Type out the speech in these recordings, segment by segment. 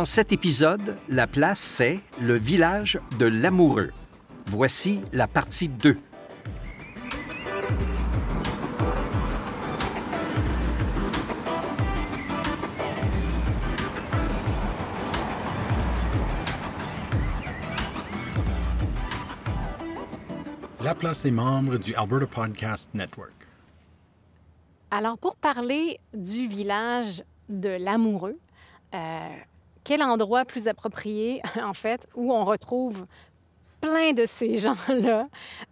Dans cet épisode, la place, c'est le village de l'Amoureux. Voici la partie 2. La place est membre du Alberta Podcast Network. Alors, pour parler du village de l'amoureux, euh, quel endroit plus approprié, en fait, où on retrouve plein de ces gens-là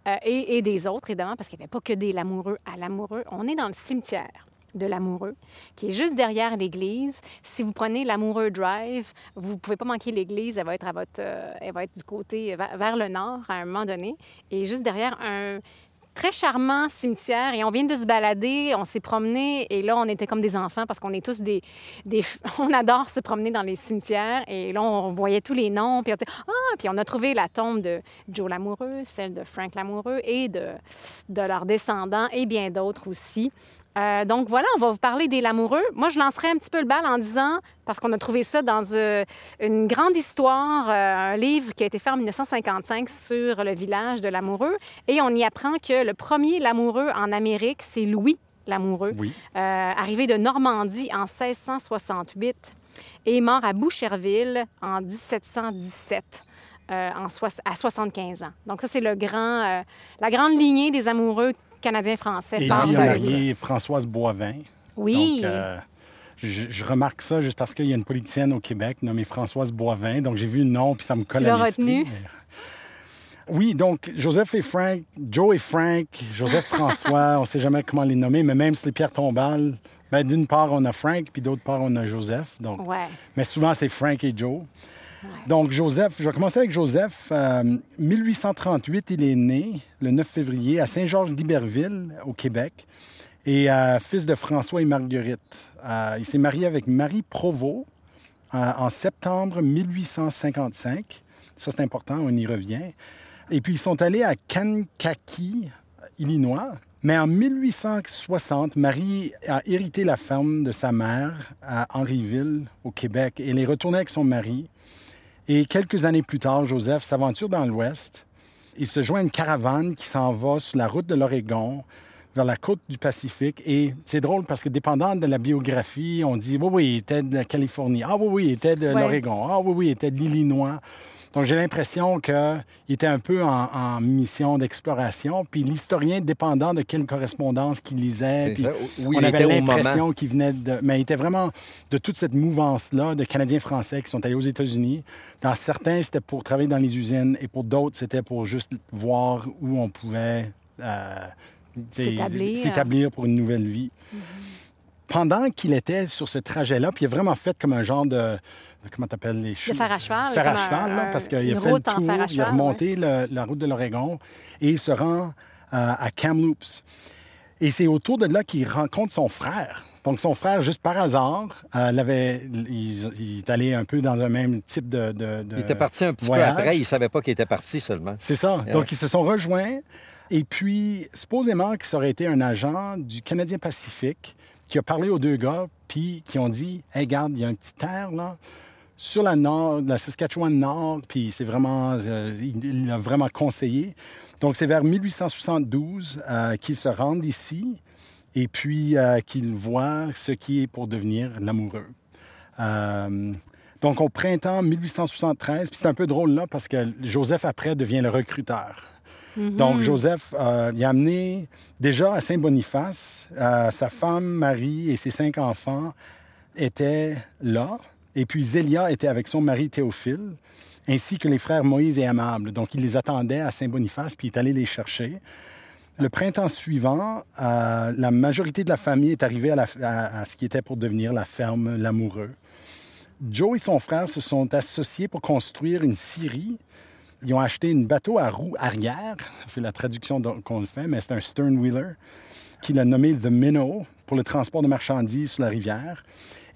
euh, et, des autres, évidemment, parce qu'il n'y avait pas que des l'amoureux à l'amoureux. On est dans le cimetière de l'amoureux, qui est juste derrière l'église. Si vous prenez l'amoureux drive, vous ne pouvez pas manquer l'église. Elle va être à votre, euh, elle va être du côté vers, vers le nord à un moment donné, et juste derrière un très charmant cimetière. Et on vient de se balader, on s'est promené, et là on était comme des enfants parce qu'on est tous des, on adore se promener dans les cimetières. Et là on voyait tous les noms, puis on, ah, puis on a trouvé la tombe de Joe l'amoureux, celle de Frank l'amoureux et de leurs descendants et bien d'autres aussi. Euh, donc voilà, on va vous parler des Lamoureux. Moi, je lancerai un petit peu le bal en disant, parce qu'on a trouvé ça dans euh, une grande histoire, euh, un livre qui a été fait en 1955 sur le village de Lamoureux, et on y apprend que le premier Lamoureux en Amérique, c'est Louis Lamoureux, Oui. arrivé de Normandie en 1668 et mort à Boucherville en 1717. en soix- à 75 ans. Donc ça, c'est le grand, la grande lignée des amoureux canadiens-français. Et livre. marié Françoise Boivin. Oui. Donc, euh, je, je remarque ça juste parce qu'il y a une politicienne au Québec nommée Françoise Boivin. Donc, j'ai vu le nom, puis ça me colle Tu à l'esprit. retenu? Mais- Oui, donc Joseph et Frank, Joe et Frank, Joseph François, on ne sait jamais comment les nommer, mais même sur les pierres tombales, ben, d'une part, on a Frank, puis d'autre part, on a Joseph. Donc, Ouais. mais souvent, c'est Frank et Joe. Donc, Joseph, je vais commencer avec Joseph. Euh, 1838, il est né le 9 février à Saint-Georges d'Iberville, au Québec, et euh, fils de François et Marguerite. Euh, il s'est marié avec Marie Provost euh, en septembre 1855. Ça, c'est important, on y revient. Et puis, ils sont allés à Kankakee, Illinois. Mais en 1860, Marie a hérité la ferme de sa mère à Henryville, au Québec, et elle est retournée avec son mari. Et quelques années plus tard, Joseph s'aventure dans l'Ouest. Il se joint à une caravane qui s'en va sur la route de l'Oregon vers la côte du Pacifique. Et c'est drôle parce que dépendant de la biographie, on dit oui, oui, il était de la Californie. Ah oui, oui, il était de Ouais. l'Oregon. Ah oui, oui, il était de l'Illinois. Donc j'ai l'impression qu'il était un peu en, en mission d'exploration. Puis l'historien, dépendant de quelle correspondance qu'il lisait, puis on avait l'impression qu'il venait de... Mais il était vraiment de toute cette mouvance-là de Canadiens-Français qui sont allés aux États-Unis. Dans certains, c'était pour travailler dans les usines et pour d'autres, c'était pour juste voir où on pouvait euh, S'établir. s'établir pour une nouvelle vie. Pendant qu'il était sur ce trajet-là, puis il a vraiment fait comme un genre de... Comment t'appelles les De choses? fer à cheval. Fer à un- cheval, là, parce qu'il a fait le tour, il a cheval, remonté le- la route de l'Oregon et il se rend euh, à Kamloops. Et c'est autour de là qu'il rencontre son frère. Donc, son frère, juste par hasard, euh, l'avait, il, il est allé un peu dans un même type de. de- de Il était parti un petit voyage. peu après, il savait pas qu'il était parti seulement. C'est ça. Ouais. Donc, ils se sont rejoints. Et puis, supposément que ça aurait été un agent du Canadien Pacifique qui a parlé aux deux gars, puis qui ont dit Hey, regarde, il y a un petit terre, là, sur la nord, la Saskatchewan Nord, puis c'est vraiment. euh, il l'a vraiment conseillé. Donc, c'est vers 1872 euh, qu'ils se rendent ici et puis euh, qu'ils voient ce qui est pour devenir l'amoureux. Euh, donc, au printemps 1873, puis c'est un peu drôle là parce que Joseph après devient le recruteur. Donc, Joseph, euh, il a amené déjà à Saint-Boniface, euh, sa femme Marie et ses cinq enfants étaient là. Et puis Zélia était avec son mari Théophile, ainsi que les frères Moïse et Amable. Donc, il les attendait à Saint-Boniface, puis il est allé les chercher. Le printemps suivant, euh, la majorité de la famille est arrivée à, ce qui était pour devenir la ferme L'Amoureux. Joe et son frère se sont associés pour construire une scierie. Ils ont acheté un bateau à roue arrière. C'est la traduction qu'on le fait, mais c'est un stern wheeler qu'il a nommé The Minnow pour le transport de marchandises sur la rivière.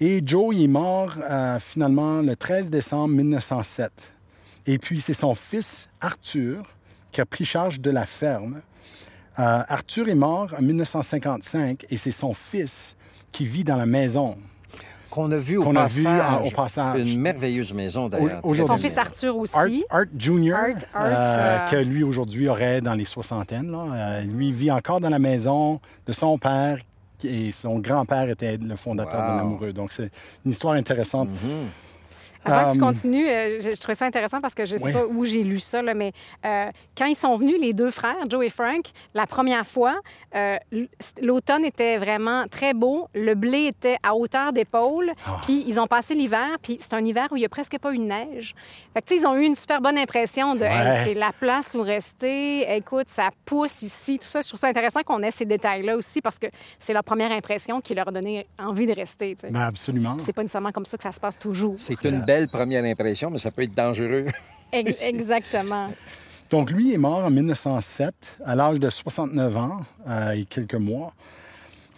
Et Joe il est mort euh, finalement le 13 décembre 1907. Et puis c'est son fils Arthur qui a pris charge de la ferme. Euh, Arthur est mort en 1955 et c'est son fils qui vit dans la maison. Qu'on a vu au qu'on a passage. vu en- au passage. Une merveilleuse maison, d'ailleurs. Son fils Arthur aussi. Art, Art Jr., Art, Art, euh, euh, que lui aujourd'hui aurait dans les soixantaines. là. Euh, lui vit encore dans la maison de son père et son grand-père était le fondateur Wow. de l'amoureux. Donc c'est une histoire intéressante. Mhm. Avant que tu Euh, continues, euh, je, je trouvais ça intéressant parce que je ne sais pas où j'ai lu ça, là, mais euh, quand ils sont venus, les deux frères, Joe et Frank, la première fois, euh, l'automne était vraiment très beau. Le blé était à hauteur d'épaule. Ah. Puis ils ont passé l'hiver, puis c'est un hiver où il n'y a presque pas eu de neige. Fait que, tu sais, ils ont eu une super bonne impression de Hey, c'est la place où rester. Écoute, ça pousse ici. Tout ça, je trouve ça intéressant qu'on ait ces détails-là aussi parce que c'est leur première impression qui leur a donné envie de rester. tu sais. Ben, absolument. C'est pas nécessairement comme ça que ça se passe toujours. C'est une belle première impression, mais ça peut être dangereux. Ex- Exactement. Donc, lui est mort en 1907, à l'âge de 69 ans euh, et quelques mois.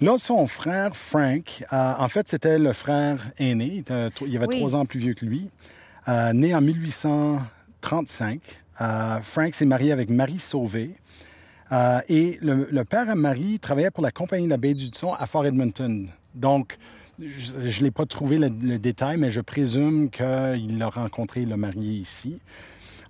Là, son frère Frank, euh, en fait, c'était le frère aîné. Il, il avait Oui. trois ans plus vieux que lui. Euh, né en 1835, euh, Frank s'est marié avec Marie Sauvé. Euh, et le, le père à Marie travaillait pour la compagnie de la baie du Son à Fort Edmonton. Donc, je ne l'ai pas trouvé le, le détail, mais je présume qu'il l'a rencontré, le marié ici.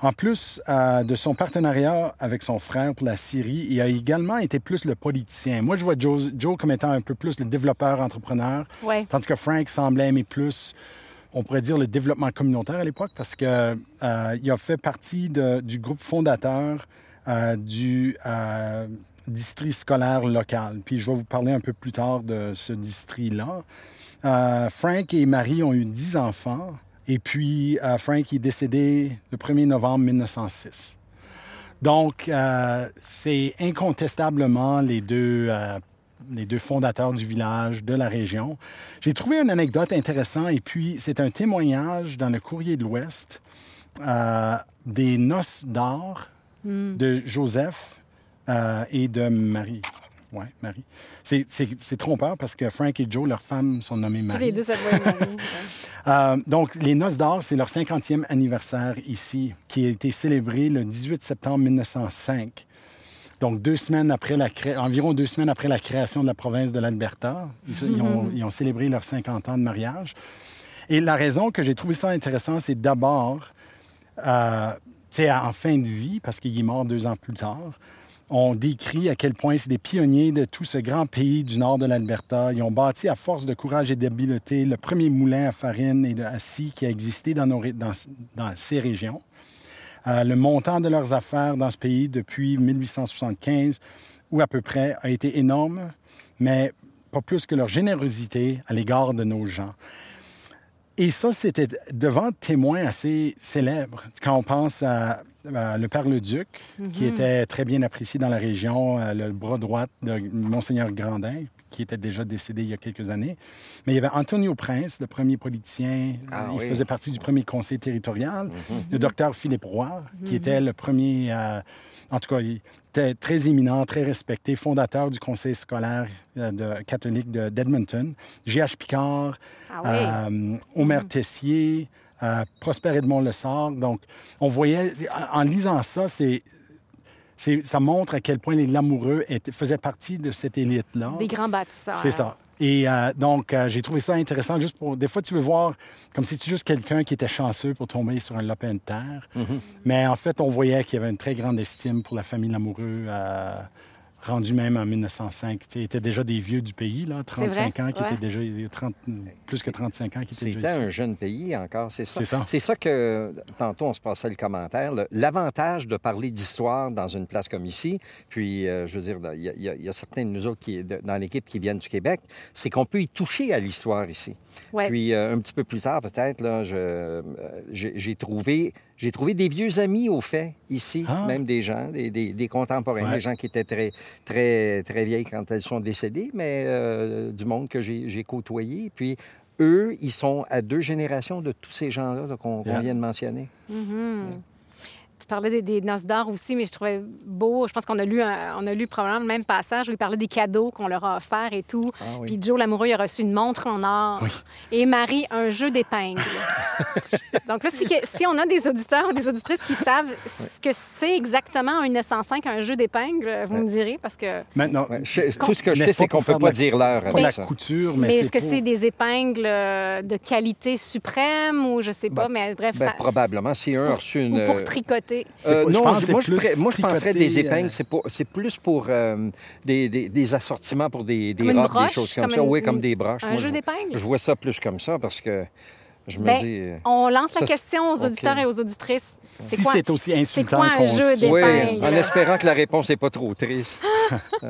En plus euh, de son partenariat avec son frère pour la Syrie, il a également été plus le politicien. Moi, je vois Joe, Joe comme étant un peu plus le développeur entrepreneur, Ouais. tandis que Frank semblait aimer plus, on pourrait dire, le développement communautaire à l'époque, parce que euh, a fait partie de- du groupe fondateur euh, du euh, district scolaire local. Puis je vais vous parler un peu plus tard de ce district-là. Euh, Frank et Marie ont eu 10 enfants. Et puis, euh, Frank est décédé le 1er novembre 1906. Donc, euh, c'est incontestablement les deux, les deux fondateurs du village, de la région. J'ai trouvé une anecdote intéressante et puis c'est un témoignage dans le Courrier de l'Ouest des noces d'or de Joseph et de Marie. Ouais, Marie. C'est- trompeur parce que Frank et Joe, leurs femmes, sont nommées Tous Marie. les deux, ça Marie. Euh, donc, les Noces d'or, c'est leur 50e anniversaire ici, qui a été célébré le 18 septembre 1905. Donc, deux semaines après la cré- environ deux semaines après la création de la province de l'Alberta, ils, ils ont célébré leurs 50 ans de mariage. Et la raison que j'ai trouvé ça intéressant, c'est d'abord, euh, tu sais, en fin de vie, parce qu'il est mort deux ans plus tard, on décrit à quel point c'est des pionniers de tout ce grand pays du nord de l'Alberta. Ils ont bâti à force de courage et d'habileté le premier moulin à farine et à scie qui a existé dans, ces régions. Euh, le montant de leurs affaires dans ce pays depuis 1875, ou à peu près, a été énorme, mais pas plus que leur générosité à l'égard de nos gens. Et ça, c'était devant témoins assez célèbres. Quand on pense à le Père Leduc, qui était très bien apprécié dans la région, euh, le bras droit de Monseigneur Grandin, qui était déjà décédé il y a quelques années. Mais il y avait Antonio Prince, le premier politicien. Ah il oui. faisait partie du premier conseil territorial. Le docteur Philippe Roy, qui était le premier... euh, en tout cas, il était très éminent, très respecté, fondateur du conseil scolaire euh, de- catholique de- d'Edmonton. G.H. Picard, Ah oui. euh, Omer Tessier, euh, Prosper Edmond Lessard. Donc, on voyait, en en lisant ça, c'est, ça montre à quel point les Lamoureux étaient- faisaient partie de cette élite-là. Des grands bâtisseurs. C'est ça. Et euh, donc, euh, j'ai trouvé ça intéressant juste pour... Des fois, tu veux voir comme si c'était juste quelqu'un qui était chanceux pour tomber sur un lopin de terre. Mais en fait, on voyait qu'il y avait une très grande estime pour la famille Lamoureux, euh, rendue même en 1905. Tu sais, ils étaient déjà des vieux du pays, là, 35 ans, qui ouais. étaient déjà... 30, plus que 35 ans qui étaient C'était déjà ici. un jeune pays encore, c'est ça. C'est ça. C'est ça que, tantôt, on se passait le commentaire. L'avantage de parler d'histoire dans une place comme ici, puis, euh, je veux dire, il y, a- y y certains de nous autres qui, de- dans l'équipe qui viennent du Québec, c'est qu'on peut y toucher à l'histoire ici. Ouais. Puis, euh, un petit peu plus tard, peut-être, là, je, euh, j'ai j'ai trouvé, j'ai trouvé des vieux amis, au fait, ici, Ah. même des gens, des, des- des contemporains, Ouais. des gens qui étaient très, très, très vieilles quand elles sont décédées, mais euh, du monde que j'ai côtoyé. Puis, eux, ils sont à deux générations de tous ces gens-là là, qu'on vient de mentionner. Mhm. Tu parlais des, des noces d'or aussi, mais je trouvais beau. Je pense qu'on a lu, un- on a lu probablement le même passage où il parlait des cadeaux qu'on leur a offerts et tout. Ah oui. Puis Joe l'amoureux, il a reçu une montre en or. Et Marie, un jeu d'épingles. Donc là, si, on a des auditeurs ou des auditrices qui savent ce que c'est exactement un 905, un jeu d'épingles, vous me direz, parce que... Maintenant, je- tout ce que je sais, c'est pas qu'on pour peut pas dire l'heure pas la ça. couture, mais, Mais, est-ce que pour- c'est des épingles euh, de qualité suprême ou je sais pas, Ben, mais bref, Ben, ça... probablement, si un a reçu une... Ou pour tricoter. C'est je non, je- moi, c'est je, plus pré- moi, je penserais des euh, épingles, c'est pour- c'est plus pour euh, des, des- des assortiments pour des, robes, des choses comme, comme ça. une- oui, comme des broches. un Moi, jeu je, d'épingles? je vois ça plus comme ça parce que je me Ben, dis... euh, On lance la Ça, c'est- question aux auditeurs et aux auditrices. C'est Si quoi? c'est aussi insultant quoi un qu'on jeu Oui, en espérant que la réponse n'est pas trop triste.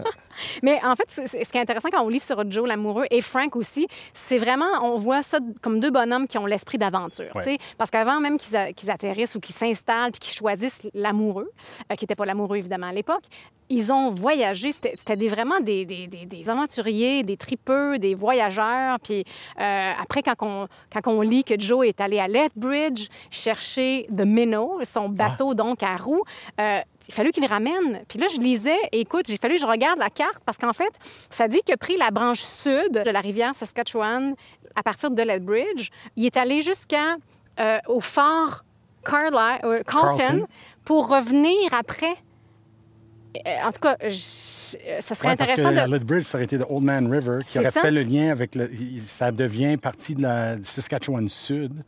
Mais en fait, c'est- c'est- ce qui est intéressant quand on lit sur Joe l'amoureux et Frank aussi, c'est vraiment, on voit ça comme deux bonhommes qui ont l'esprit d'aventure. Ouais. tu sais. Parce qu'avant même qu'ils a- qu'ils atterrissent ou qu'ils s'installent puis qu'ils choisissent l'amoureux, euh, qui n'était pas l'amoureux évidemment à l'époque, ils ont voyagé. C'était c'était des- vraiment des, des- des- des aventuriers, des tripeux, des voyageurs. Puis euh, après, quand on, quand on lit que Joe est allé à Lethbridge chercher The Minnow, son bateau donc à roues, euh, il fallu qu'il le ramène. Puis là, je lisais, et écoute, j'ai fallu que je regarde la carte parce qu'en fait, ça dit qu'il a pris la branche sud de la rivière Saskatchewan à partir de Lethbridge. Il est allé jusqu'à euh, au fort euh, Carlton, Carlton. pour revenir après. En tout cas, je- ça serait Ouais, parce intéressant que de. à Lethbridge, ça aurait été de Old Man River, qui aurait ça. fait le lien avec le. Ça devient partie de la du Saskatchewan Sud.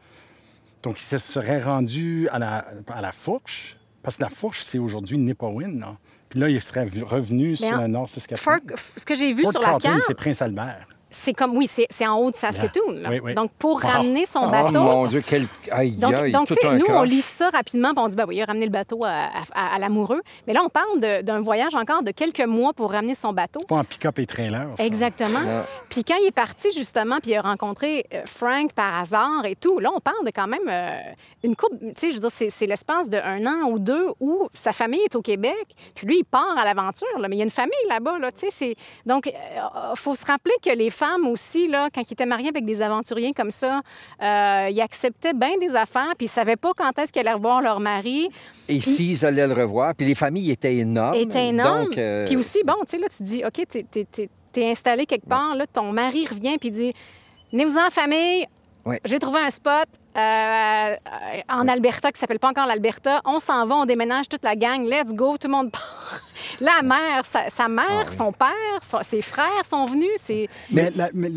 Donc, il se serait rendu à la, à la Fourche, parce que la Fourche, c'est aujourd'hui Nipawin. là. Puis là, il serait revenu sur en- le nord Saskatchewan. Fort- ce que j'ai vu Fort sur la carte, c'est Prince Albert. C'est comme, oui, c'est c'est en haut de Saskatoon. là. Oui, oui. Donc, pour Ah. ramener son Oh bateau. mon Dieu, quel... Aïe, Donc, aïe, donc tout un nous, on lit ça rapidement, puis on dit, ben oui, il a ramené le bateau à, à- à l'amoureux. Mais là, on parle d'un voyage encore de quelques mois pour ramener son bateau. Pas en pick-up et trailer. ça. Exactement. Non. Puis quand il est parti, justement, puis il a rencontré euh, Frank par hasard et tout, là, on parle de quand même euh, une coupe. Tu sais, je veux dire, c'est, c'est l'espace d'un an ou deux où sa famille est au Québec, puis lui, il part à l'aventure, mais il y a une famille là-bas, là, tu sais. c'est- Donc, il faut se rappeler que les femmes aussi, là, quand ils étaient mariés avec des aventuriers comme ça, euh, ils acceptaient bien des affaires, puis ils savaient pas quand est-ce qu'ils allaient revoir leur mari. Et s'ils allaient le revoir, puis les familles étaient énormes. était énorme. Donc, euh, Puis aussi, bon, tu sais, là, tu dis, OK, t'es- t'es installé quelque part, là, ton mari revient, puis il dit, venez-vous en famille, Ouais. j'ai trouvé un spot euh, en Alberta qui s'appelle pas encore l'Alberta. On s'en va, on déménage toute la gang, let's go, tout le monde part. La mère, sa, sa mère, Ah oui. son père, son- ses frères sont venus. C'est... Mais, la, mais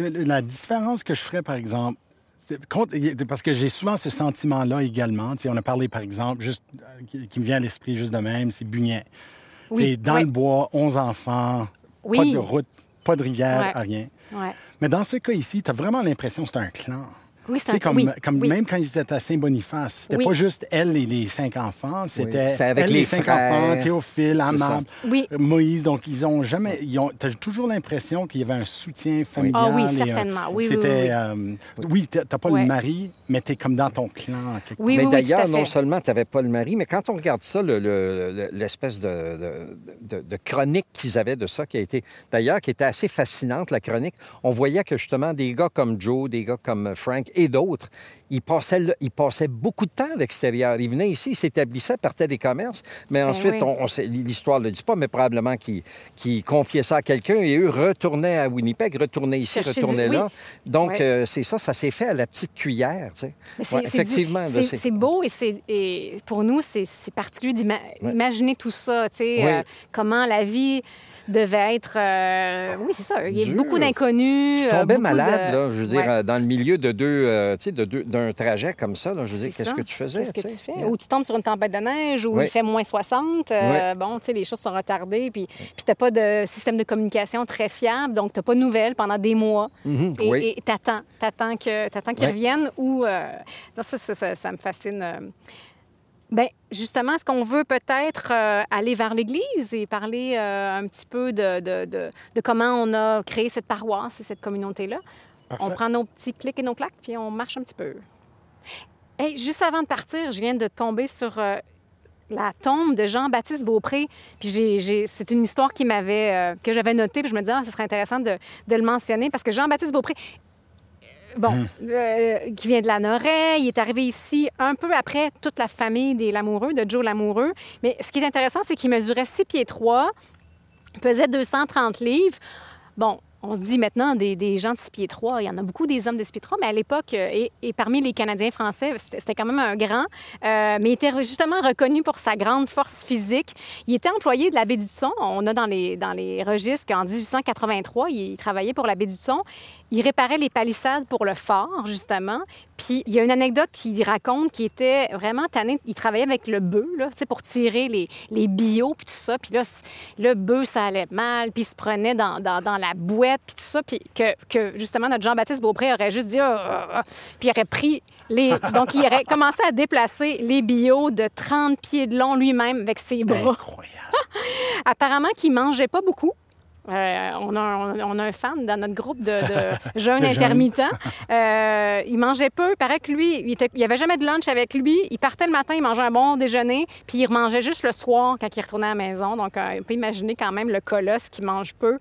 différence que je ferais, par exemple, parce que j'ai souvent ce sentiment-là également. On a parlé, par exemple, juste euh, qui, me vient à l'esprit juste de même, c'est Bugnet. Oui, dans le bois, 11 enfants, pas de route, pas de rivière, Ouais. rien. Ouais. Mais dans ce cas ici, tu as vraiment l'impression que c'est un clan. Oui, Tu c'est sais, un... comme, oui, comme oui. même quand ils étaient à Saint-Boniface, c'était Oui. pas juste elle et les cinq enfants, c'était elle, les les cinq frères. enfants, Théophile, ça. Amab, Oui. Moïse. Donc, ils ont jamais. Ils ont, t'as toujours l'impression qu'il y avait un soutien familial. Ah oui, et un- certainement. Oui, oui, C'était. oui, euh, oui, t'as pas le mari, mais t'es comme dans ton clan. Oui, mais d'ailleurs, non seulement tu n'avais pas le mari, mais quand on regarde ça, le- le- le- l'espèce de, de- de- de chronique qu'ils avaient de ça, qui a été, d'ailleurs, qui était assez fascinante, la chronique, on voyait que justement des gars comme Joe, des gars comme Frank et d'autres, ils passaient, ils passaient beaucoup de temps à l'extérieur. Ils venaient ici, ils s'établissaient, partaient des commerces, mais ensuite, Ben oui. on, on sait- l'histoire ne le dit pas, mais probablement qu'ils qu'ils confiaient ça à quelqu'un et eux retournaient à Winnipeg, retournaient ici, Chercher du- retournaient oui. là. Donc, euh, c'est ça, ça s'est fait à la petite cuillère, tu sais. Ouais, effectivement, c'est beau et, c'est- et pour nous, c'est particulier d'imaginer tout ça, tu sais, euh, comment la vie devait être... euh, oui, c'est ça, il y a beaucoup d'inconnus. Je euh, tombais malade, de- là, je veux dire, Ouais. euh, dans le milieu de deux, euh, tu sais, de deux- d'un trajet comme ça, là, je veux dire, qu'est-ce que tu faisais? Qu'est-ce que tu fais? Yeah. Ou tu tombes sur une tempête de neige, ou Oui. il fait moins 60. euh, Bon, tu sais, les choses sont retardées, puis, puis tu n'as pas de système de communication très fiable, donc tu n'as pas de nouvelles pendant des mois. Mhm, Et t'attends, t'attends que- t'attends qu'ils reviennent ou... non, ça, ça, ça- ça me fascine. Ben, justement, est-ce qu'on veut peut-être euh, aller vers l'Église et parler euh, un petit peu de, de- de- de comment on a créé cette paroisse et cette communauté-là? On prend nos petits clics et nos claques, puis on marche un petit peu. Hey, juste avant de partir, je viens de tomber sur euh, la tombe de Jean-Baptiste Beaupré. Puis c'est une histoire qui m'avait, euh, que j'avais notée, puis je me disais, ah, ce serait intéressant de, de le mentionner, parce que Jean-Baptiste Beaupré, bon, euh, qui vient de la Noraie. Il est arrivé ici un peu après toute la famille des Lamoureux, de Joe Lamoureux. Mais ce qui est intéressant, c'est qu'il mesurait 6 pieds 3, pesait 230 livres. Bon, on se dit maintenant des, des, gens de 6 pieds 3, il y en a beaucoup des hommes de 6 pieds 3, mais à l'époque, euh, et, et, parmi les Canadiens français, c'était quand même un grand, euh, mais il était justement reconnu pour sa grande force physique. Il était employé de la baie du Son. On a dans les, dans les registres qu'en 1883, il, il travaillait pour la baie du Son. Il réparait les palissades pour le fort, justement. Puis il y a une anecdote qui raconte qu'il était vraiment tanné. Il travaillait avec le bœuf, là, pour tirer les, les bio, puis tout ça. Puis là, le bœuf, ça allait mal, puis il se prenait dans, dans, dans la bouette, puis tout ça. Puis que, que justement, notre Jean-Baptiste Beaupré aurait juste dit... Oh, oh, oh, puis il aurait pris les... Donc, il aurait commencé à déplacer les bio de 30 pieds de long lui-même avec ses bras. Incroyable. Apparemment qu'il mangeait pas beaucoup. Euh, on, a, on, a, un fan dans notre groupe de, de jeunes intermittents. Euh, il mangeait peu. Il paraît que lui, il n'y avait jamais de lunch avec lui. Il partait le matin, il mangeait un bon déjeuner, puis il mangeait juste le soir quand il retournait à la maison. Donc, euh, on peut imaginer quand même le colosse qui mange peu.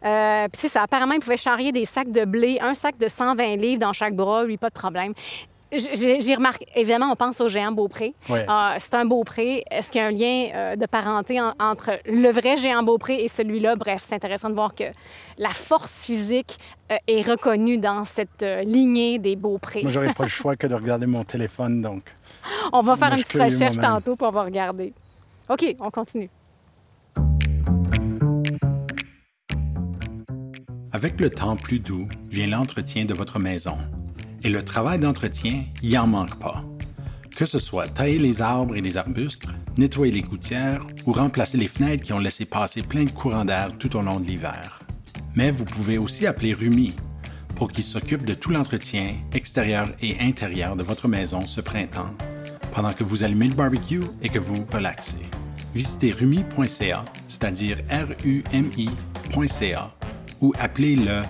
Puis c'est ça. Apparemment, il pouvait charrier des sacs de blé, un sac de 120 livres dans chaque bras, lui, pas de problème. J'ai remarqué, évidemment, on pense au géant Beaupré. Oui. Euh, c'est un Beaupré. Est-ce qu'il y a un lien euh, de parenté en, entre le vrai géant Beaupré et celui-là? Bref, c'est intéressant de voir que la force physique euh, est reconnue dans cette euh, lignée des Beaupré. Moi, j'aurais pas le choix que de regarder mon téléphone, donc. on va faire Moi, une petite recherche tantôt, puis on va regarder. OK, on continue. Avec le temps plus doux vient l'entretien de votre maison. Et le travail d'entretien, il en manque pas. Que ce soit tailler les arbres et les arbustes, nettoyer les gouttières ou remplacer les fenêtres qui ont laissé passer plein de courants d'air tout au long de l'hiver. Mais vous pouvez aussi appeler Rumi pour qu'il s'occupe de tout l'entretien extérieur et intérieur de votre maison ce printemps, pendant que vous allumez le barbecue et que vous vous relaxez. Visitez rumi.ca, c'est-à-dire R-U-M-I.ca, ou appelez le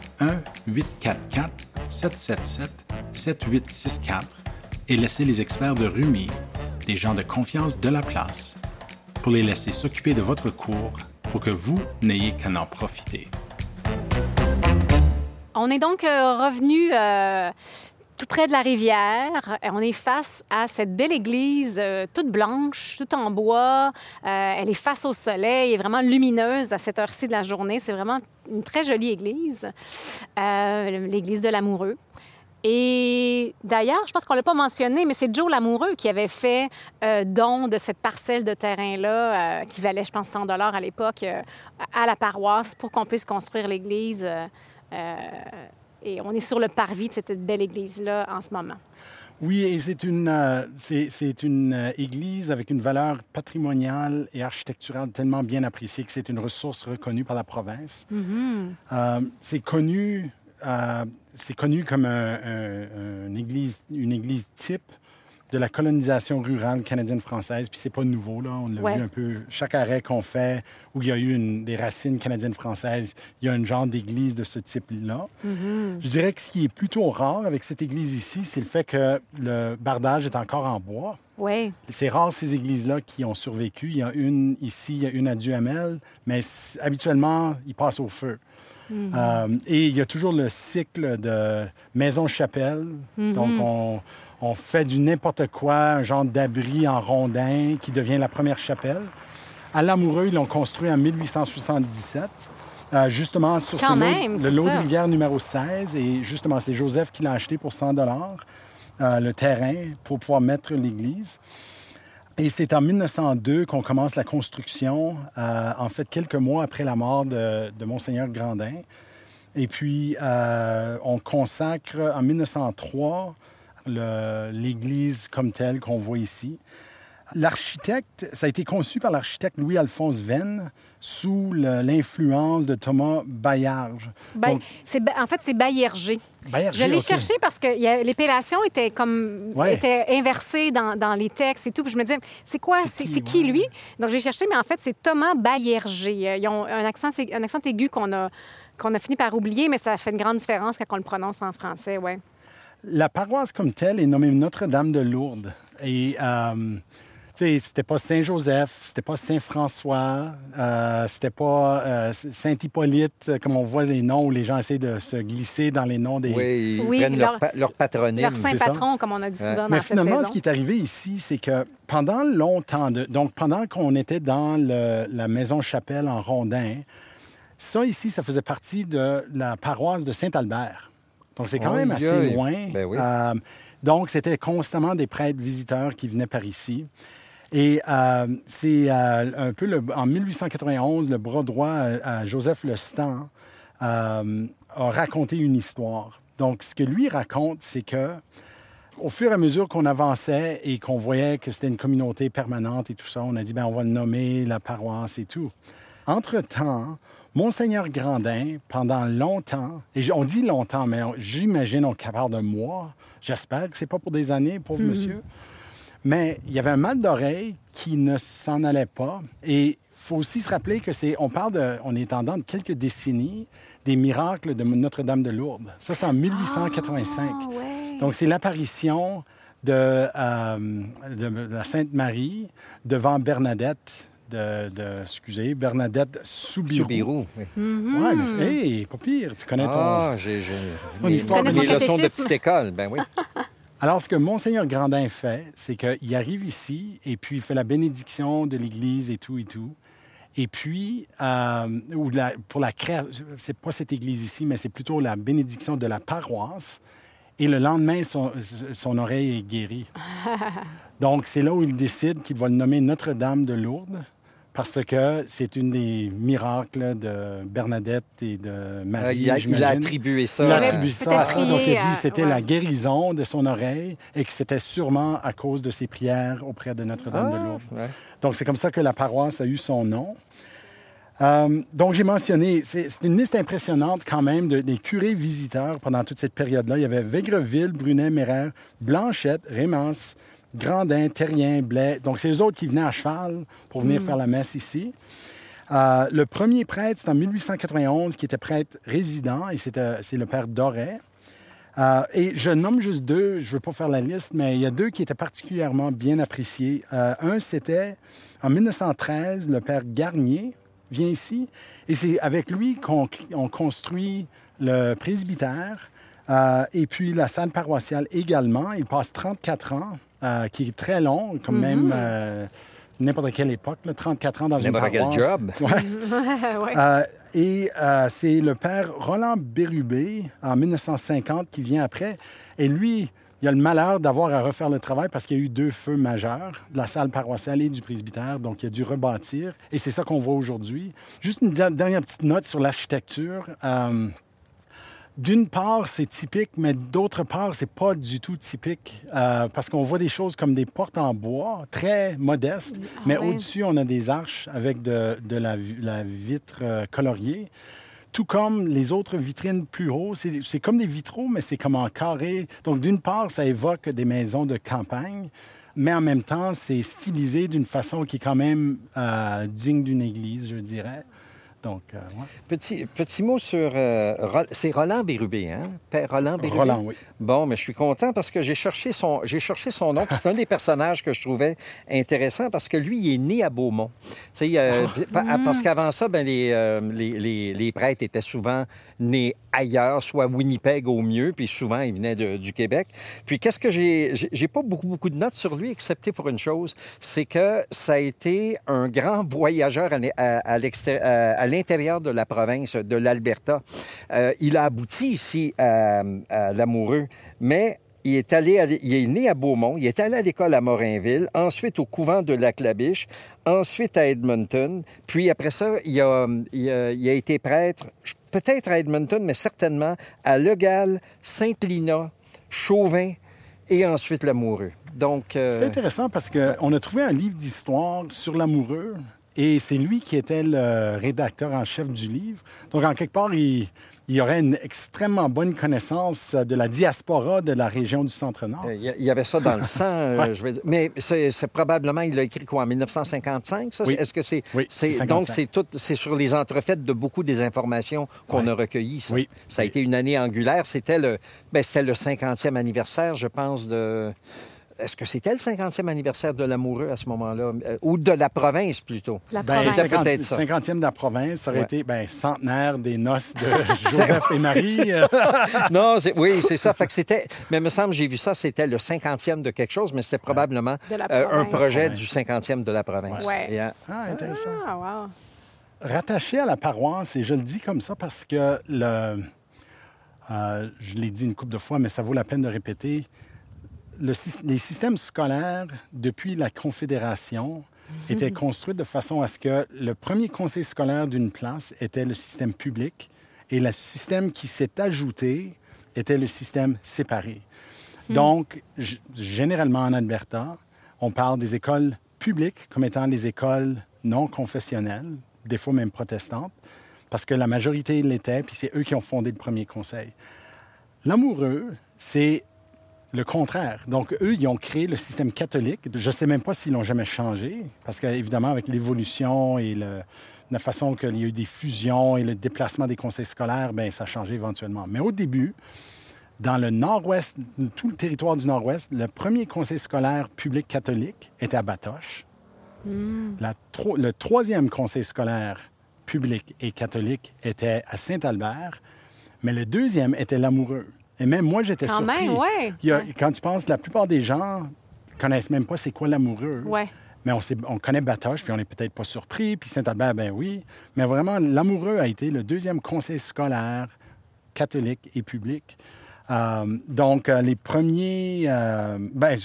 1-844-777-7864 et laissez les experts de Rumi, des gens de confiance de la place, pour les laisser s'occuper de votre cours pour que vous n'ayez qu'à en profiter. On est donc euh, revenu euh, tout près de la rivière. Et on est face à cette belle église euh, toute blanche, toute en bois. Euh, elle est face au soleil, elle est vraiment lumineuse à cette heure-ci de la journée. C'est vraiment une très jolie église, euh, l'église de l'amoureux. Et d'ailleurs, je pense qu'on ne l'a pas mentionné, mais c'est Joe Lamoureux qui avait fait euh, don de cette parcelle de terrain-là, euh, qui valait, je pense, 100 à l'époque, euh, à la paroisse pour qu'on puisse construire l'église. Et on est sur le parvis de cette belle église-là en ce moment. Oui, et c'est une, euh, c'est, c'est une euh, église avec une valeur patrimoniale et architecturale tellement bien appréciée que c'est une ressource reconnue par la province. Euh, c'est connu, euh, c'est connu comme un- un- une, église, une église type de la colonisation rurale canadienne-française. Puis c'est pas nouveau, là. On l'a Ouais. vu un peu. Chaque arrêt qu'on fait où il y a eu une- des racines canadiennes-françaises, il y a un genre d'église de ce type-là. Je dirais que ce qui est plutôt rare avec cette église ici, c'est le fait que le bardage est encore en bois. Oui, C'est rare ces églises-là qui ont survécu. Il y a une ici, il y a une à Duhamel, mais habituellement, ils passent au feu. Euh, et il y a toujours le cycle de maison-chapelle. Donc, on, on fait du n'importe quoi, un genre d'abri en rondin qui devient la première chapelle. À l'Amoureux, ils l'ont construit en 1877. euh, justement sur lot- le lot de rivière numéro 16. Et justement, c'est Joseph qui l'a acheté pour 100 euh, le terrain pour pouvoir mettre l'église. Et c'est en 1902 qu'on commence la construction, euh, en fait quelques mois après la mort de, de Monseigneur Grandin. Et puis, euh, on consacre en 1903 le- l'église comme telle qu'on voit ici. L'architecte, ça a été conçu par l'architecte Louis-Alphonse Venn sous l'influence de Thomas Bayarge. Ba- en fait, c'est Baillerger. Bayarger, Je l'ai cherché parce que l'épellation était comme Ouais. était inversée dans, dans les textes et tout. Puis je me disais, c'est quoi, C'est qui, c'est qui, ouais? lui? Donc j'ai cherché, mais en fait c'est Thomas Baillerger. Euh, Ils ont un accent, un accent aigu qu'on a qu'on a fini par oublier, mais ça fait une grande différence quand on le prononce en français, ouais. La paroisse comme telle est nommée Notre-Dame de Lourdes. Et euh, tu sais, c'était pas Saint-Joseph, c'était pas Saint-François, euh, c'était pas euh, Saint-Hippolyte, euh, comme on voit les noms où les gens essaient de se glisser dans les noms des... Oui, ils Oui, prennent leur, leur- pa- leur patronyme. Leur c'est saint ça. patron, comme on a dit Ouais. souvent Mais dans cette finalement, saison. ce qui est arrivé ici, c'est que pendant longtemps, de- donc pendant qu'on était dans le- la maison chapelle en Rondin, ça ici, ça faisait partie de la paroisse de Saint-Albert. Donc c'est quand même assez loin. Ben oui. Euh, donc c'était constamment des prêtres visiteurs qui venaient par ici. Et euh, c'est euh, un peu le- en 1891, le bras droit à Joseph Le Stan a raconté une histoire. Donc, ce que lui raconte, c'est que au fur et à mesure qu'on avançait et qu'on voyait que c'était une communauté permanente et tout ça, on a dit, ben, on va le nommer la paroisse et tout. Entre-temps, Monseigneur Grandin, pendant longtemps, et on dit longtemps, mais j'imagine on parle de mois, j'espère que c'est pas pour des années, pauvre monsieur, mais il y avait un mal d'oreille qui ne s'en allait pas. Et il faut aussi se rappeler que c'est, on parle de, on est en de quelques décennies des miracles de Notre-Dame de Lourdes. Ça, c'est en 1885. Ah, ouais. Donc, c'est l'apparition de, euh, de la Sainte Marie devant Bernadette, de, de- excusez, Bernadette Soubirou. Soubirou. oui. Mhm. Ouais, mais c'est- hey, pas pire, tu connais ton... Ah, j'ai mes, histoire de- mes leçons de petite école. Ben oui. Alors, ce que Monseigneur Grandin fait, c'est qu'il arrive ici et puis il fait la bénédiction de l'Église et tout et tout. Et puis, euh, ou la- pour la création, c'est pas cette Église ici, mais c'est plutôt la bénédiction de la paroisse. Et le lendemain, son, son oreille est guérie. Donc, c'est là où il décide qu'il va le nommer Notre-Dame de Lourdes parce que c'est une des miracles de Bernadette et de Euh, Marie. il, a, il a attribué ça. Il a avait attribué ça à ça. Donc, il a dit que c'était ouais. la guérison de son oreille et que c'était sûrement à cause de ses prières auprès de Notre-Dame de Ah, Lourdes. ouais. Donc, c'est comme ça que la paroisse a eu son nom. Euh, donc, j'ai mentionné, c'est une liste impressionnante quand même de- des curés visiteurs pendant toute cette période-là. Il y avait Végreville, Brunet, Méraire, Blanchette, Rémance, Grandin, Terrien, Blais. Donc, c'est eux autres qui venaient à cheval pour venir faire la messe ici. Euh, le premier prêtre, c'est en 1891, qui était prêtre résident, et c'est le père Doré. Euh, et je nomme juste deux, je ne veux pas faire la liste, mais il y a deux qui étaient particulièrement bien appréciés. Euh, un, c'était en 1913, le père Garnier vient ici, et c'est avec lui qu'on on construit le presbytère euh, et puis la salle paroissiale également. Il passe 34 ans, euh, qui est très long, comme même euh, n'importe quelle époque, là, 34 ans dans une N'importe quel paroisse. job. Ouais. Ouais. Euh, et euh, c'est le père Roland Bérubé, en 1950, qui vient après. Et lui, il a le malheur d'avoir à refaire le travail parce qu'il y a eu deux feux majeurs, de la salle paroissiale et du presbytère. Donc, il a dû rebâtir. Et c'est ça qu'on voit aujourd'hui. Juste une der- dernière petite note sur l'architecture. Euh, d'une part, c'est typique, mais d'autre part, c'est pas du tout typique euh, parce qu'on voit des choses comme des portes en bois, très modestes, mais ouais. au-dessus, on a des arches avec de, de la, vi- la vitre euh, coloriée. Tout comme les autres vitrines plus haut, c'est c'est comme des vitraux, mais c'est comme en carré. Donc, d'une part, ça évoque des maisons de campagne, mais en même temps, c'est stylisé d'une façon qui est quand même euh, digne d'une église, je dirais. Donc, euh, ouais. Petit, petit mot sur. euh, c'est Roland Bérubé, hein? Père Roland Bérubé? Roland, oui. Bon, mais je suis content parce que j'ai cherché son, j'ai cherché son nom. C'est un des personnages que je trouvais intéressant parce que lui, il est né à Beaumont. Tu sais, euh, pa- parce qu'avant ça, ben, les, euh, les, les, les prêtres étaient souvent nés ailleurs, soit Winnipeg au mieux, puis souvent ils venaient de- du Québec. Puis qu'est-ce que j'ai, j'ai- pas beaucoup beaucoup de notes sur lui, excepté pour une chose, c'est que ça a été un grand voyageur à, l'intérieur de la province de l'Alberta. Euh, il a abouti ici à, Lamoureux, mais il est allé, à il est né à Beaumont, il est allé à l'école à Morinville, ensuite au couvent de la Clabiche, ensuite à Edmonton, puis après ça, il a, il a, il a été prêtre, peut-être à Edmonton, mais certainement à Legal, Sainte-Lina, Chauvin et ensuite Lamoureux. Donc, euh, C'est intéressant parce qu'on a trouvé un livre d'histoire sur l'amoureux et c'est lui qui était le rédacteur en chef du livre. Donc, en quelque part, il, il aurait une extrêmement bonne connaissance de la diaspora de la région du Centre-Nord. Euh, Il y y avait ça dans le sang, euh, Ouais. je veux dire. Mais c'est probablement, il l'a écrit quoi, en 1955, ça? Oui. Est-ce que c'est... Oui, donc, 55. c'est tout, c'est sur les entrefaites de beaucoup des informations qu'on Ouais. a recueillies, ça? Oui. Ça a été une année angulaire. C'était le, ben, c'était le 50e anniversaire, je pense, de... est-ce que c'était le 50e anniversaire de l'amoureux à ce moment-là? Euh, ou de la province, plutôt? La Ben, province. C'était 50, peut-être ça. 50e de la province, ça aurait Ouais. été ben, centenaire des noces de Joseph et Marie. non, c'est- oui, c'est ça. Fait que c'était... Mais il me semble, j'ai vu ça, c'était le 50e de quelque chose, mais c'était probablement euh, un projet Ouais. du 50e de la province. Ouais. Et, euh, Ah, intéressant. Ah, wow. rattaché à la paroisse, et je le dis comme ça parce que le, euh, je l'ai dit une couple de fois, mais ça vaut la peine de répéter, le les systèmes scolaires, depuis la Confédération, étaient construits de façon à ce que le premier conseil scolaire d'une place était le système public et le système qui s'est ajouté était le système séparé. Donc, g- généralement en Alberta, on parle des écoles publiques comme étant des écoles non confessionnelles, des fois même protestantes, parce que la majorité l'était, puis c'est eux qui ont fondé le premier conseil. L'amoureux, c'est le contraire. Donc, eux, ils ont créé le système catholique. Je ne sais même pas s'ils l'ont jamais changé, parce qu'évidemment, avec l'évolution et le- la façon qu'il y a eu des fusions et le déplacement des conseils scolaires, ben ça a changé éventuellement. Mais au début, dans le nord-ouest, tout le territoire du nord-ouest, le premier conseil scolaire public catholique était à Batoche. La tro- le troisième conseil scolaire public et catholique était à Saint-Albert, mais le deuxième était l'amoureux. Et même moi, j'étais surpris. même, ouais. Il y a- Ouais. Quand tu penses, la plupart des gens connaissent même pas c'est quoi l'amoureux. Ouais. Mais on, sait- on connaît Batoche, puis on n'est peut-être pas surpris. Puis Saint-Albert, ben oui. Mais vraiment, l'amoureux a été le deuxième conseil scolaire catholique et public. Euh, donc, euh, les premiers... euh, ben,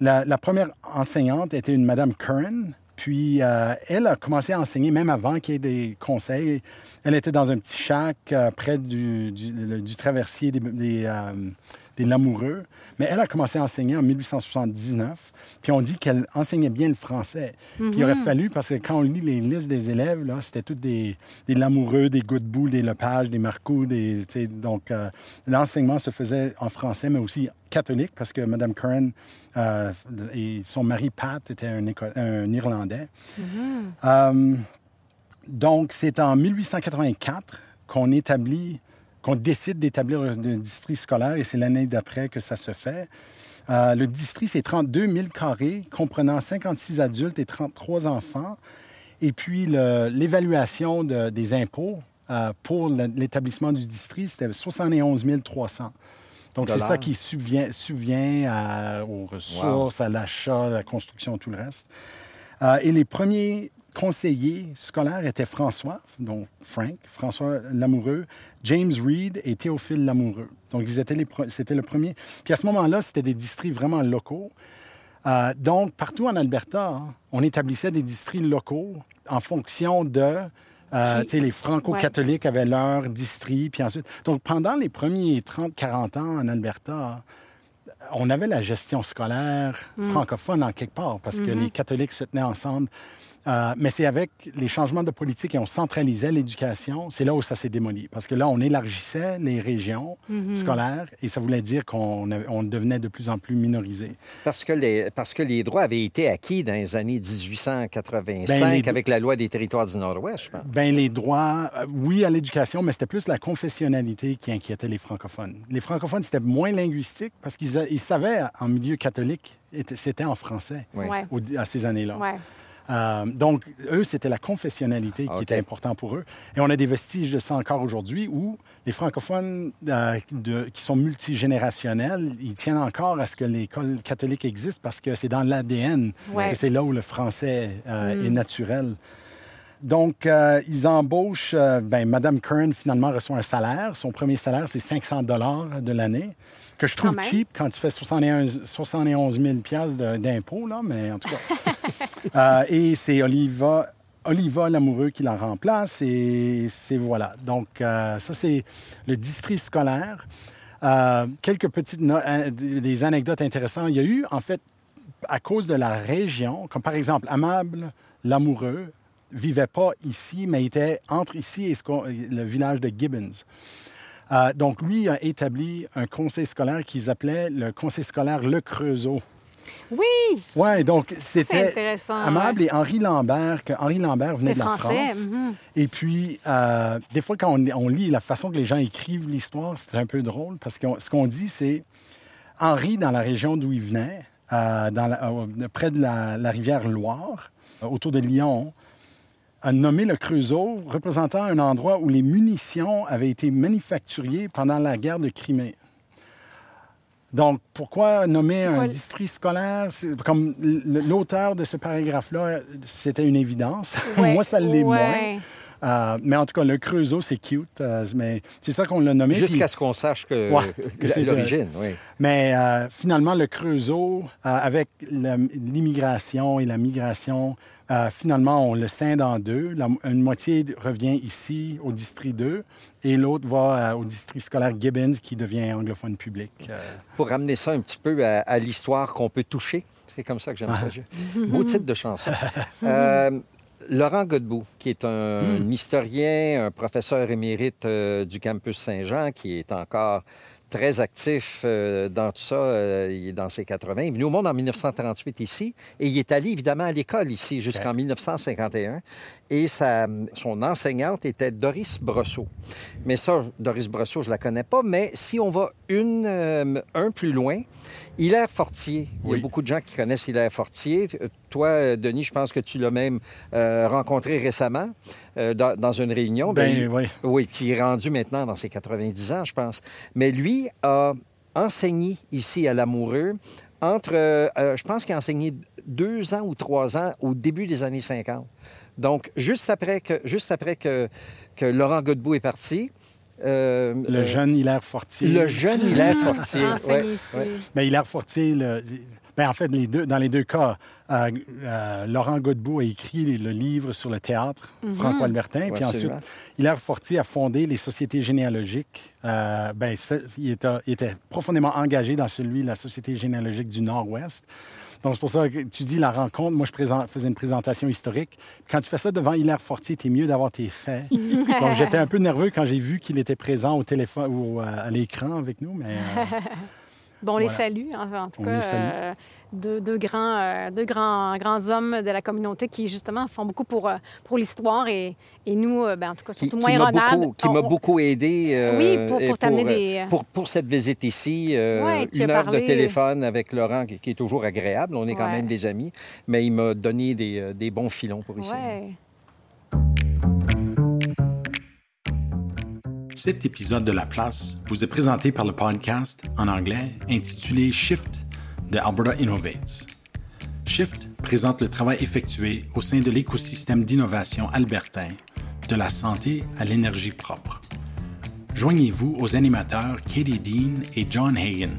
la, la première enseignante était une Madame Curran. Puis, euh, elle a commencé à enseigner même avant qu'il y ait des conseils. Elle était dans un petit shack euh, près du, traversier des, des, euh, des Lamoureux. Mais elle a commencé à enseigner en 1879. Puis on dit qu'elle enseignait bien le français. Puis il aurait fallu, parce que quand on lit les listes des élèves, là, c'était tous des, des Lamoureux, des Godbout, des Lepage, des Marcoux. Des, donc, euh, l'enseignement se faisait en français, mais aussi catholique, parce que Mme Curran euh, et son mari Pat était un, Irlandais. Euh, donc, c'est en 1884 qu'on établit, qu'on décide d'établir un, district scolaire et c'est l'année d'après que ça se fait. Euh, le district, c'est 32 000 carrés, comprenant 56 adultes et 33 enfants. Et puis, l'évaluation de- des impôts euh, pour l'établissement du district, c'était 71 300. Donc, c'est ça qui subvient, subvient à- aux ressources, à l'achat, à la construction, tout le reste. Euh, et les premiers conseillers scolaires étaient François, donc Frank, François Lamoureux, James Reed et Théophile Lamoureux. Donc, ils étaient les c'était le premier. Puis à ce moment-là, c'était des districts vraiment locaux. Euh, donc, partout en Alberta, hein, on établissait des districts locaux en fonction de... euh, Qui- tu sais, les franco-catholiques avaient leur district, puis ensuite... Donc, pendant les premiers 30-40 ans en Alberta, on avait la gestion scolaire francophone en quelque part, parce que les catholiques se tenaient ensemble. Euh, mais c'est avec les changements de politique et on centralisait l'éducation, c'est là où ça s'est démoli. Parce que là, on élargissait les régions scolaires et ça voulait dire qu'on on devenait de plus en plus minorisé. Parce que, les, parce que les droits avaient été acquis dans les années 1885 Ben, les- avec la loi des territoires du Nord-Ouest, je pense. Ben les droits, euh, oui à l'éducation, mais c'était plus la confessionnalité qui inquiétait les francophones. Les francophones, c'était moins linguistique parce qu'ils savaient en milieu catholique, était- c'était en français Oui. Ouais. au- à ces années-là. Ouais. Euh, donc, eux, c'était la confessionnalité qui OK. était important pour eux. Et on a des vestiges de ça encore aujourd'hui où les francophones euh, de- qui sont multigénérationnels, ils tiennent encore à ce que l'école catholique existe parce que c'est dans l'ADN Ouais. que c'est là où le français euh, est naturel. Donc, euh, ils embauchent, euh, ben, Madame Kern finalement reçoit un salaire. Son premier salaire, c'est 500 dollars de l'année, que je trouve Quand cheap quand tu fais 71, 71 000 piastres de- d'impôts, là, mais en tout cas. Euh, et c'est Oliva, Oliva Lamoureux qui la remplace et c'est voilà. Donc, euh, ça, c'est le district scolaire. Euh, quelques petites no- des anecdotes intéressantes. Il y a eu, en fait, à cause de la région, comme par exemple Amable Lamoureux vivait pas ici, mais était entre ici et ce le village de Gibbons. Euh, donc, lui a établi un conseil scolaire qu'ils appelaient le conseil scolaire Le Creusot. Oui, Oui, donc c'était. Amable ouais. et Henri Lambert, que Henri Lambert venait de la français. France. mhm. Et puis, euh, des fois, quand on, on lit la façon que les gens écrivent l'histoire, c'est un peu drôle parce que ce qu'on dit, c'est Henri, dans la région d'où il venait, euh, dans la- euh, près de la, la rivière Loire, autour de Lyon, a nommé le Creusot, représentant un endroit où les munitions avaient été manufacturées pendant la guerre de Crimée. Donc, pourquoi nommer un le- district scolaire? Comme l'auteur de ce paragraphe-là, c'était une évidence. Ouais, Moi, ça l'est moins. Euh, mais en tout cas, le Creusot, c'est cute. euh, mais c'est ça qu'on l'a nommé. puis- Jusqu'à ce qu'on sache que, Ouais, que la- c'est, l'origine, oui. mais euh, finalement, le Creusot, euh, avec l'immigration et la migration, euh, finalement, on le scinde en deux. La- une moitié revient ici, au district 2, et l'autre va euh, au district scolaire Gibbons, qui devient anglophone public. Euh, Pour ramener ça un petit peu à, à l'histoire qu'on peut toucher. C'est comme ça que j'aime ça. Je- Beau titre de chanson. Euh, Laurent Godbout, qui est un, un historien, un professeur émérite du campus Saint-Jean, qui est encore très actif euh, dans tout ça, euh, il est dans ses 80. Il est venu au monde en 1938 ici et il est allé évidemment à l'école ici jusqu'en 1951. Et sa, son enseignante était Doris Brosseau. Mais ça, Doris Brosseau, je la connais pas. Mais si on va une, euh, un plus loin, Hilaire Fortier. Il y a beaucoup de gens qui connaissent Hilaire Fortier. Toi, euh, Denis, je pense que tu l'as même euh, rencontré récemment euh, dans, dans une réunion. ben, il- oui. oui, qui est rendu maintenant dans ses 90 ans, je pense. Mais lui a enseigné ici à Lamoureux entre, euh, je pense qu'il a enseigné deux ans ou trois ans au début des années 50. Donc, juste après que, juste après que, que Laurent Godbout est parti, euh, Le euh, jeune Hilaire Fortier. le jeune Hilaire Fortier. Enseigné ouais. Mais Hilaire Fortier, le- ben, en fait, les deux, dans les deux cas, euh, euh, Laurent Godbout a écrit le livre sur le théâtre, Franco-Albertin, puis ensuite. Hilaire Fortier a fondé les sociétés généalogiques. Euh, ben, il, était, il était profondément engagé dans celui de la Société généalogique du Nord-Ouest. Donc, c'est pour ça que tu dis la rencontre. Moi, je faisais une présentation historique. Quand tu fais ça devant Hilaire Fortier, t'es mieux d'avoir tes faits. Donc, j'étais un peu nerveux quand j'ai vu qu'il était présent au téléphone ou euh, à l'écran avec nous, mais... Bon, on les salue, en, en tout On cas. euh, deux, deux grands, euh, deux grands, grands hommes de la communauté qui, justement, font beaucoup pour, euh, pour l'histoire. Et, et nous, euh, ben, en tout cas, surtout moi et Ronald. qui m'a on- beaucoup aidé. Oui, pour- pour t'amener des- Pour, pour cette visite ici. Ouais, une heure parlé- de téléphone avec Laurent, qui, qui est toujours agréable. On est quand Ouais. même des amis. Mais il m'a donné des, des bons filons pour ici. Ouais. Cet épisode de La Place vous est présenté par le podcast en anglais intitulé Shift de Alberta Innovates. Shift présente le travail effectué au sein de l'écosystème d'innovation albertain, de la santé à l'énergie propre. Joignez-vous aux animateurs Katie Dean et John Hagan,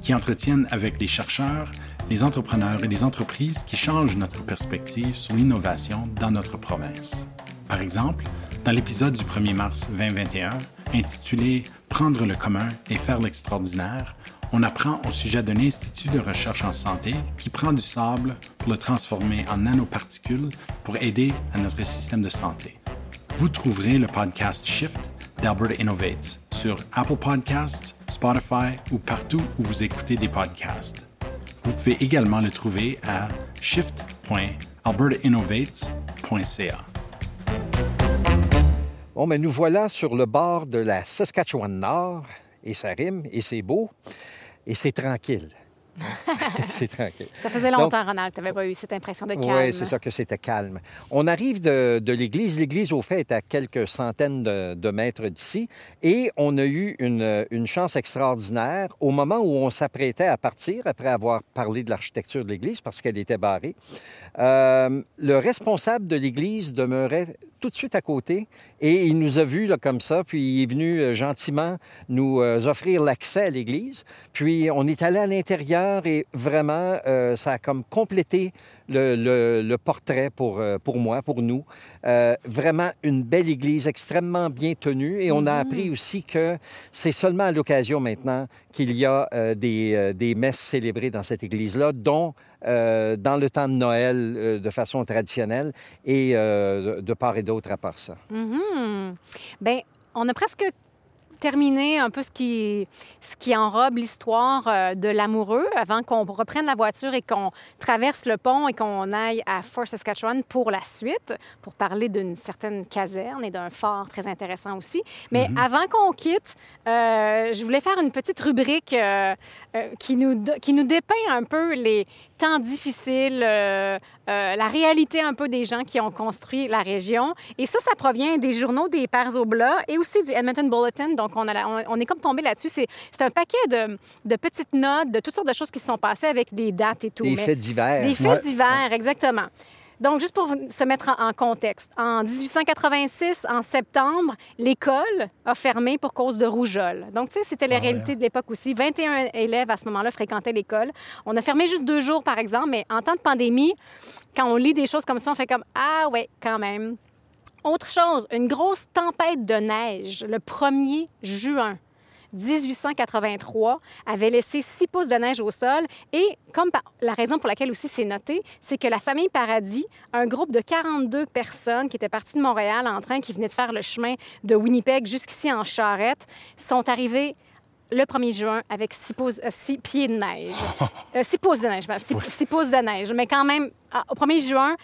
qui entretiennent avec les chercheurs, les entrepreneurs et les entreprises qui changent notre perspective sur l'innovation dans notre province. Par exemple, dans l'épisode du 1er mars 2021, intitulé Prendre le commun et faire l'extraordinaire, on apprend au sujet d'un institut de recherche en santé qui prend du sable pour le transformer en nanoparticules pour aider à notre système de santé. Vous trouverez le podcast Shift d'Alberta Innovates sur Apple Podcasts, Spotify ou partout où vous écoutez des podcasts. Vous pouvez également le trouver à shift.albertainnovates.ca. Bon, mais nous voilà sur le bord de la Saskatchewan-Nord. Et ça rime, et c'est beau, et c'est tranquille. c'est tranquille. Ça faisait Donc- longtemps, Ronald, tu n'avais pas eu cette impression de calme. Oui, c'est ça que c'était calme. On arrive de, de l'église. L'église, au fait, est à quelques centaines de, de mètres d'ici. Et on a eu une, une chance extraordinaire au moment où on s'apprêtait à partir, après avoir parlé de l'architecture de l'église, parce qu'elle était barrée. euh, le responsable de l'église demeurait tout de suite à côté et il nous a vus là, comme ça, puis il est venu euh, gentiment nous euh, offrir l'accès à l'église. Puis on est allé à l'intérieur et vraiment, euh, ça a comme complété le, le- le portrait pour, euh, pour moi, pour nous. Euh, vraiment une belle église, extrêmement bien tenue. Et on a appris aussi que c'est seulement à l'occasion maintenant qu'il y a euh, des, des messes célébrées dans cette église-là, dont euh, dans le temps de Noël euh, de façon traditionnelle et euh, de, part et d'autre à part ça. Mhm. Ben, on a presque terminer un peu ce qui, ce qui enrobe l'histoire euh, de l'amoureux avant qu'on reprenne la voiture et qu'on traverse le pont et qu'on aille à Fort Saskatchewan pour la suite, pour parler d'une certaine caserne et d'un fort très intéressant aussi. Mais avant qu'on quitte, euh, je voulais faire une petite rubrique euh, euh, qui, nous, qui nous dépeint un peu les temps difficiles, euh, euh, la réalité un peu des gens qui ont construit la région. Et ça, ça provient des journaux des Pères Oblats et aussi du Edmonton Bulletin. Donc, on, a la- on, on est comme tombé là-dessus. C'est un paquet de, de petites notes, de toutes sortes de choses qui se sont passées avec des dates et tout. Des faits divers. des faits Ouais. divers, exactement. Donc, juste pour se mettre en, contexte, en 1886, en septembre, l'école a fermé pour cause de rougeole. Donc, tu sais, c'était la Ah ouais. réalité de l'époque aussi. 21 élèves à ce moment-là fréquentaient l'école. On a fermé juste deux jours, par exemple, mais en temps de pandémie, quand on lit des choses comme ça, on fait comme Ah, ouais, quand même. Autre chose, une grosse tempête de neige le 1er juin 1883 avait laissé 6 pouces de neige au sol et comme par- la raison pour laquelle aussi c'est noté, c'est que la famille Paradis, un groupe de 42 personnes qui étaient parties de Montréal en train, qui venaient de faire le chemin de Winnipeg jusqu'ici en charrette, sont arrivés le 1er juin avec 6 pouces, euh, six pieds de neige. 6 pouces de neige, 6 pouces. pouces de neige. Mais quand même, au 1er juin,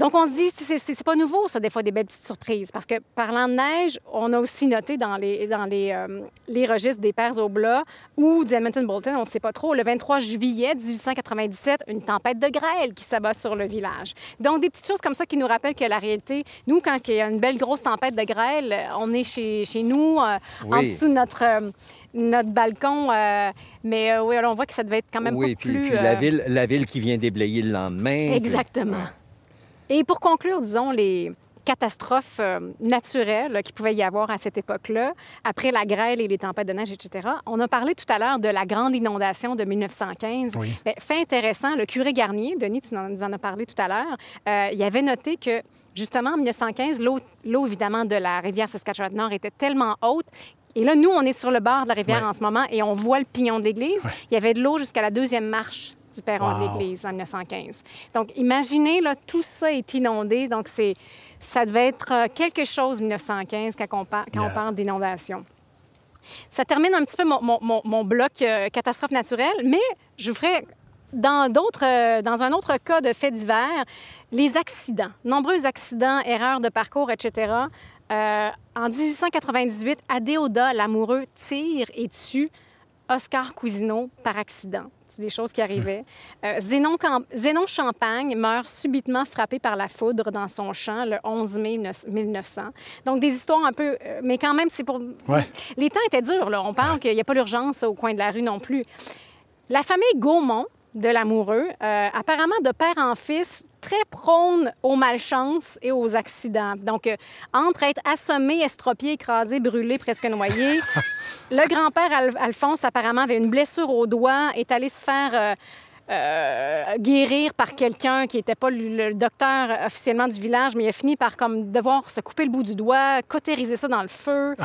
donc, on se dit, c'est- pas nouveau, ça, des fois, des belles petites surprises. Parce que, parlant de neige, on a aussi noté dans les, dans les, euh, les registres des Pères Oblats ou du Edmonton Bolton, on ne sait pas trop, le 23 juillet 1897, une tempête de grêle qui s'abat sur le village. Donc, des petites choses comme ça qui nous rappellent que la réalité, nous, quand il y a une belle grosse tempête de grêle, on est chez, chez nous, euh, en Oui. dessous de notre, euh, notre balcon. euh, mais euh, oui, alors on voit que ça devait être quand même oui, pas puis, plus... puis la, ville, la ville qui vient déblayer le lendemain. puis- Exactement. Et pour conclure, disons, les catastrophes euh, naturelles là, qu'il pouvait y avoir à cette époque-là, après la grêle et les tempêtes de neige, etc. On a parlé tout à l'heure de la grande inondation de 1915. Oui. Bien, fait intéressant, le curé Garnier, Denis, tu en- nous en as parlé tout à l'heure, euh, il avait noté que, justement, en 1915, l'eau, évidemment, de la rivière Saskatchewan-Nord était tellement haute et là, nous, on est sur le bord de la rivière Ouais. en ce moment et on voit le pignon de l'église. Ouais. Il y avait de l'eau jusqu'à la deuxième marche du perron de Wow. l'église en 1915. Donc, imaginez, là, tout ça est inondé. Donc, c'est, ça devait être euh, quelque chose, 1915, quand on, par- quand on Yeah. parle d'inondation. Ça termine un petit peu mon, mon- mon- mon bloc euh, catastrophe naturelle, mais je vous ferai, dans, d'autres, euh, dans un autre cas de fait divers, les accidents. Nombreux accidents, erreurs de parcours, etc. Euh, en 1898, Adéoda, l'amoureux, tire et tue Oscar Cousineau par accident. C'est des choses qui arrivaient. Euh, Zénon, Champagne meurt subitement frappé par la foudre dans son champ le 11 mai 1900. Donc, des histoires un peu... euh, mais quand même, c'est pour... Ouais. Les temps étaient durs, là. On parle qu'il n'y a pas d'urgence au coin de la rue non plus. La famille Gaumont de l'amoureux, euh, apparemment de père en fils, très prône aux malchances et aux accidents. Donc, euh, entre être assommé, estropié, écrasé, brûlé, presque noyé, le grand-père Al- Alphonse, apparemment, avait une blessure au doigt, est allé se faire euh, euh, guérir par quelqu'un qui n'était pas le, docteur officiellement du village, mais il a fini par comme devoir se couper le bout du doigt, cautériser ça dans le feu.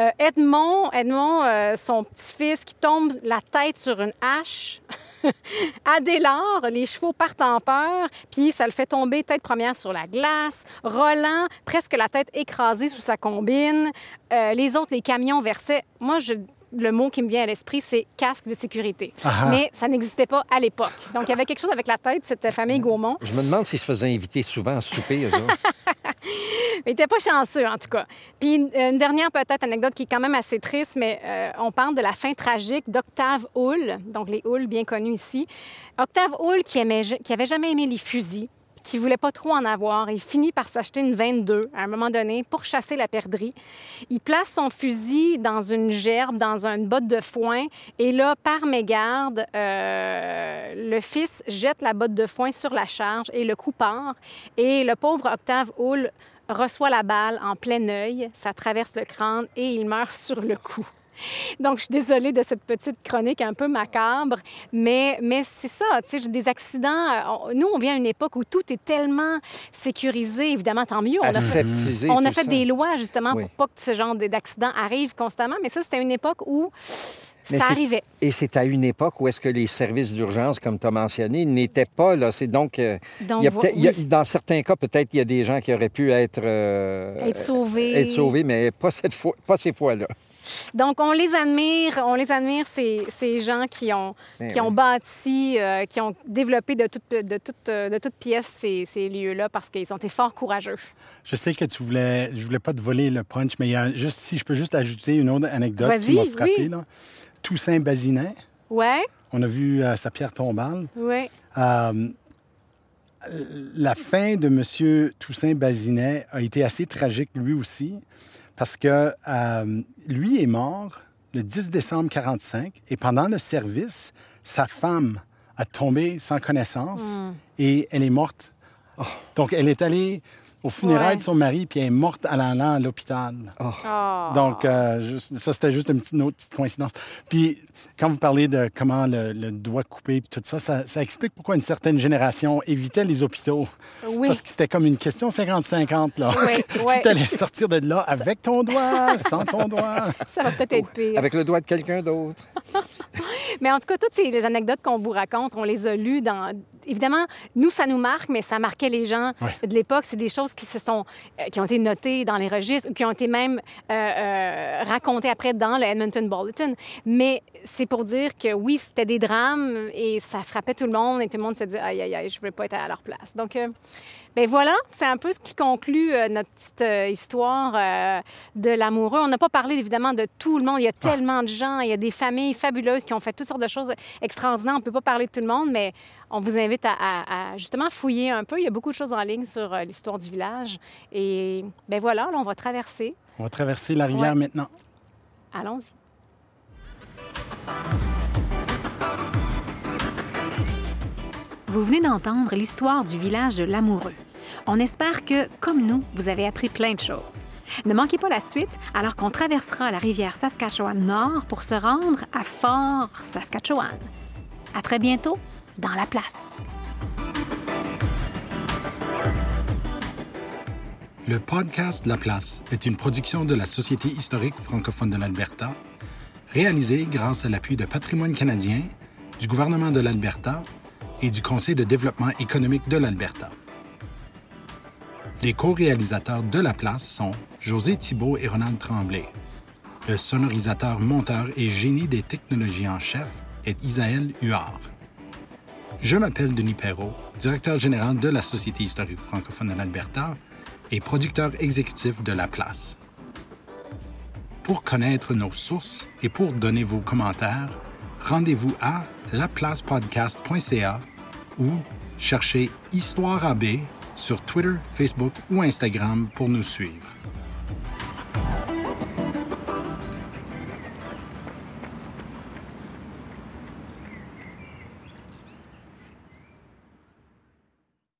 Euh, Edmond, Edmond euh, son petit-fils, qui tombe la tête sur une hache. Adélard, les chevaux partent en peur, puis ça le fait tomber tête première sur la glace. Roland, presque la tête écrasée sous sa combine. Les autres, les camions versaient. Moi, je- le mot qui me vient à l'esprit, c'est casque de sécurité. Ah. Mais ça n'existait pas à l'époque. Donc, il y avait quelque chose avec la tête, cette famille Gaumont. Je me demande s'ils se faisaient inviter souvent à souper, eux. Mais il n'était pas chanceux, en tout cas. Puis une, une dernière peut-être anecdote qui est quand même assez triste, mais euh, on parle de la fin tragique d'Octave Hull, donc les Hull bien connus ici. Octave Hull qui, aimait, qui avait jamais aimé les fusils, qui voulait pas trop en avoir, il finit par s'acheter une 22 à un moment donné pour chasser la perdrix. Il place son fusil dans une gerbe, dans une botte de foin, et là, par mégarde, euh, le fils jette la botte de foin sur la charge et le coup part. Et le pauvre Octave Hull reçoit la balle en plein œil, ça traverse le crâne et il meurt sur le coup. Donc, je suis désolée de cette petite chronique un peu macabre, mais, mais c'est ça, tu sais, des accidents. euh, on- nous, on vient à une époque où tout est tellement sécurisé, évidemment, tant mieux. On a fait, on a fait des lois, justement, Oui. pour pas que ce genre d'accident arrive constamment, mais ça, c'était une époque où Mais ça arrivait. Et c'est à une époque où est-ce que les services d'urgence, comme tu as mentionné, n'étaient pas là. C'est donc, euh, Donc, il y a vo- peut-être- il y a- oui. dans certains cas, peut-être il y a des gens qui auraient pu être, euh, Être sauvés. être sauvés, mais pas cette fois, pas ces fois-là. Donc, on les admire, on les admire, ces, ces gens qui ont, Eh qui ont oui. bâti, euh, qui ont développé de toutes de toute, de toute pièce ces, ces lieux-là parce qu'ils ont été fort courageux. Je sais que tu voulais, je voulais pas te voler le punch, mais il y a juste, si je peux juste ajouter une autre anecdote qui m'a frappé. oui. Là. Toussaint Bazinet, Ouais, on a vu euh, sa pierre tombale. ouais. Euh, la fin de M. Toussaint Bazinet a été assez tragique lui aussi, parce que euh, lui est mort le 10 décembre 45 et pendant le service, sa femme a tombé sans connaissance et elle est morte. Donc, elle est allée au funérailles Ouais. de son mari puis elle est morte en allant à l'hôpital. Oh. Donc, euh, ça, c'était juste une petite, une autre petite coïncidence. Puis, quand vous parlez de comment le, le doigt coupé, puis tout ça, ça, ça explique pourquoi une certaine génération évitait les hôpitaux. Oui. Parce que c'était comme une question 50-50, là. Oui, oui. tu allais sortir de là avec ton doigt, sans ton doigt. Ça va peut-être être pire. Avec le doigt de quelqu'un d'autre. Mais en tout cas, toutes ces les anecdotes qu'on vous raconte, on les a lues dans. Évidemment, nous, ça nous marque, mais ça marquait les gens Ouais. de l'époque. C'est des choses qui se sont, euh, qui ont été notées dans les registres, qui ont été même euh, euh, racontées après dans le Edmonton Bulletin. Mais c'est pour dire que oui, c'était des drames et ça frappait tout le monde et tout le monde se dit aïe aïe aïe, je veux pas être à leur place. Donc euh, ben voilà, c'est un peu ce qui conclut notre petite histoire de l'amoureux. On n'a pas parlé évidemment de tout le monde. Il y a tellement de gens, il y a des familles fabuleuses qui ont fait toutes sortes de choses extraordinaires. On ne peut pas parler de tout le monde, mais on vous invite à, à- à justement fouiller un peu. Il y a beaucoup de choses en ligne sur euh, l'histoire du village. Et ben voilà, là, on va traverser. On va traverser la rivière Ouais. maintenant. Allons-y. Vous venez d'entendre l'histoire du village de l'Amoureux. On espère que, comme nous, vous avez appris plein de choses. Ne manquez pas la suite alors qu'on traversera la rivière Saskatchewan Nord pour se rendre à Fort Saskatchewan. À très bientôt dans la place. Le podcast La Place est une production de la Société historique francophone de l'Alberta, réalisée grâce à l'appui de Patrimoine canadien, du gouvernement de l'Alberta et du Conseil de développement économique de l'Alberta. Les co-réalisateurs de La Place sont José Thibault et Ronald Tremblay. Le sonorisateur, monteur et génie des technologies en chef est Isaël Huard. Je m'appelle Denis Perrault, directeur général de la Société historique francophone de l'Alberta et producteur exécutif de La Place. Pour connaître nos sources et pour donner vos commentaires, rendez-vous à laplacepodcast.ca ou cherchez Histoire AB sur Twitter, Facebook ou Instagram pour nous suivre.